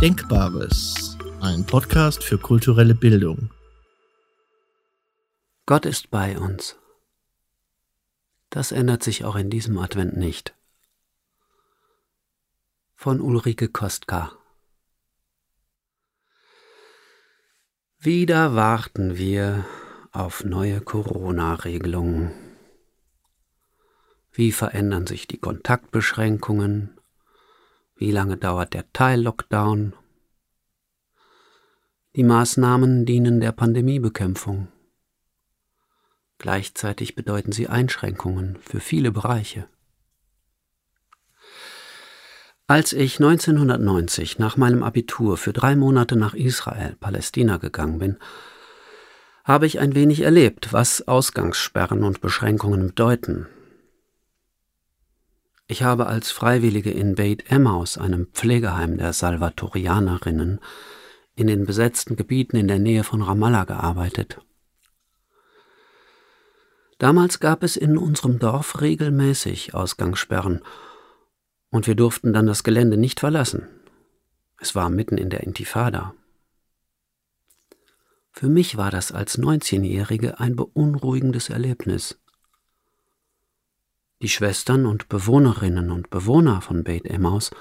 Denkbares, ein Podcast für kulturelle Bildung. Gott ist bei uns. Das ändert sich auch in diesem Advent nicht. Von Ulrike Kostka Wieder warten wir auf neue Corona-Regelungen. Wie verändern sich die Kontaktbeschränkungen? Wie lange dauert der Teil-Lockdown? Die Maßnahmen dienen der Pandemiebekämpfung. Gleichzeitig bedeuten sie Einschränkungen für viele Bereiche. Als ich 1990 nach meinem Abitur für drei Monate nach Israel, Palästina gegangen bin, habe ich ein wenig erlebt, was Ausgangssperren und Beschränkungen bedeuten. Ich habe als Freiwillige in Beit Emmaus, einem Pflegeheim der Salvatorianerinnen, in den besetzten Gebieten in der Nähe von Ramallah gearbeitet. Damals gab es in unserem Dorf regelmäßig Ausgangssperren, und wir durften dann das Gelände nicht verlassen. Es war mitten in der Intifada. Für mich war das als 19-Jährige ein beunruhigendes Erlebnis. Die Schwestern und Bewohnerinnen und Bewohner von Beit Emmaus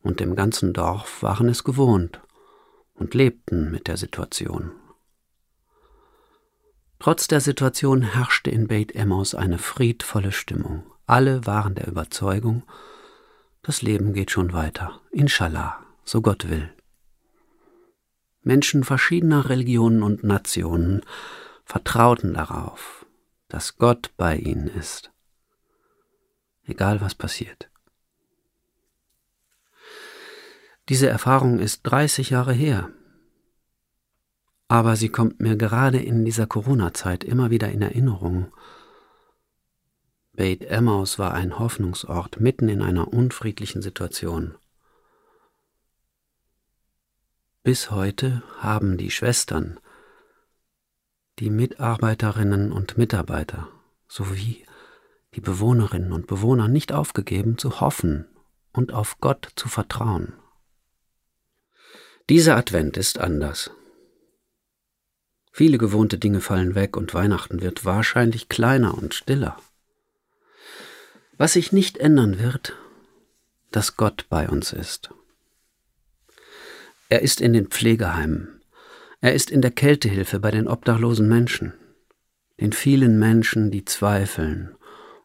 und dem ganzen Dorf waren es gewohnt und lebten mit der Situation. Trotz der Situation herrschte in Beit Emmaus eine friedvolle Stimmung. Alle waren der Überzeugung, das Leben geht schon weiter, inshallah, so Gott will. Menschen verschiedener Religionen und Nationen vertrauten darauf, dass Gott bei ihnen ist egal was passiert. Diese Erfahrung ist 30 Jahre her, aber sie kommt mir gerade in dieser Corona-Zeit immer wieder in Erinnerung. Beit Emmaus war ein Hoffnungsort mitten in einer unfriedlichen Situation. Bis heute haben die Schwestern, die Mitarbeiterinnen und Mitarbeiter sowie die Bewohnerinnen und Bewohner nicht aufgegeben, zu hoffen und auf Gott zu vertrauen. Dieser Advent ist anders. Viele gewohnte Dinge fallen weg und Weihnachten wird wahrscheinlich kleiner und stiller. Was sich nicht ändern wird, dass Gott bei uns ist. Er ist in den Pflegeheimen, er ist in der Kältehilfe bei den obdachlosen Menschen, den vielen Menschen, die zweifeln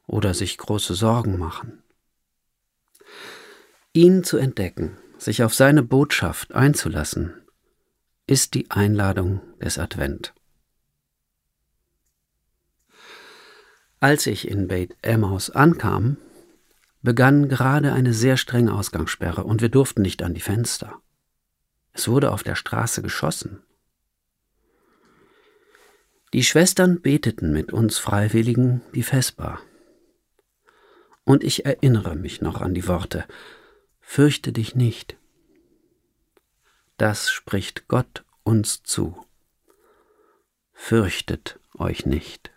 oder sich große Sorgen machen. Ihn zu entdecken, sich auf seine Botschaft einzulassen, ist die Einladung des Advent. Als ich in Beit Emmaus ankam, begann gerade eine sehr strenge Ausgangssperre und wir durften nicht an die Fenster. Es wurde auf der Straße geschossen. Die Schwestern beteten mit uns Freiwilligen die Vesper und ich erinnere mich noch an die Worte Fürchte dich nicht. Das spricht Gott uns zu. Fürchtet euch nicht.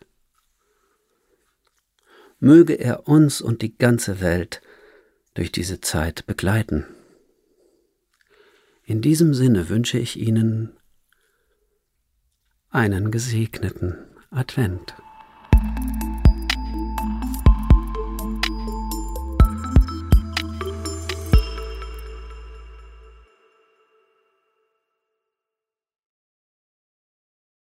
Möge er uns und die ganze Welt durch diese Zeit begleiten. In diesem Sinne wünsche ich Ihnen einen gesegneten Advent.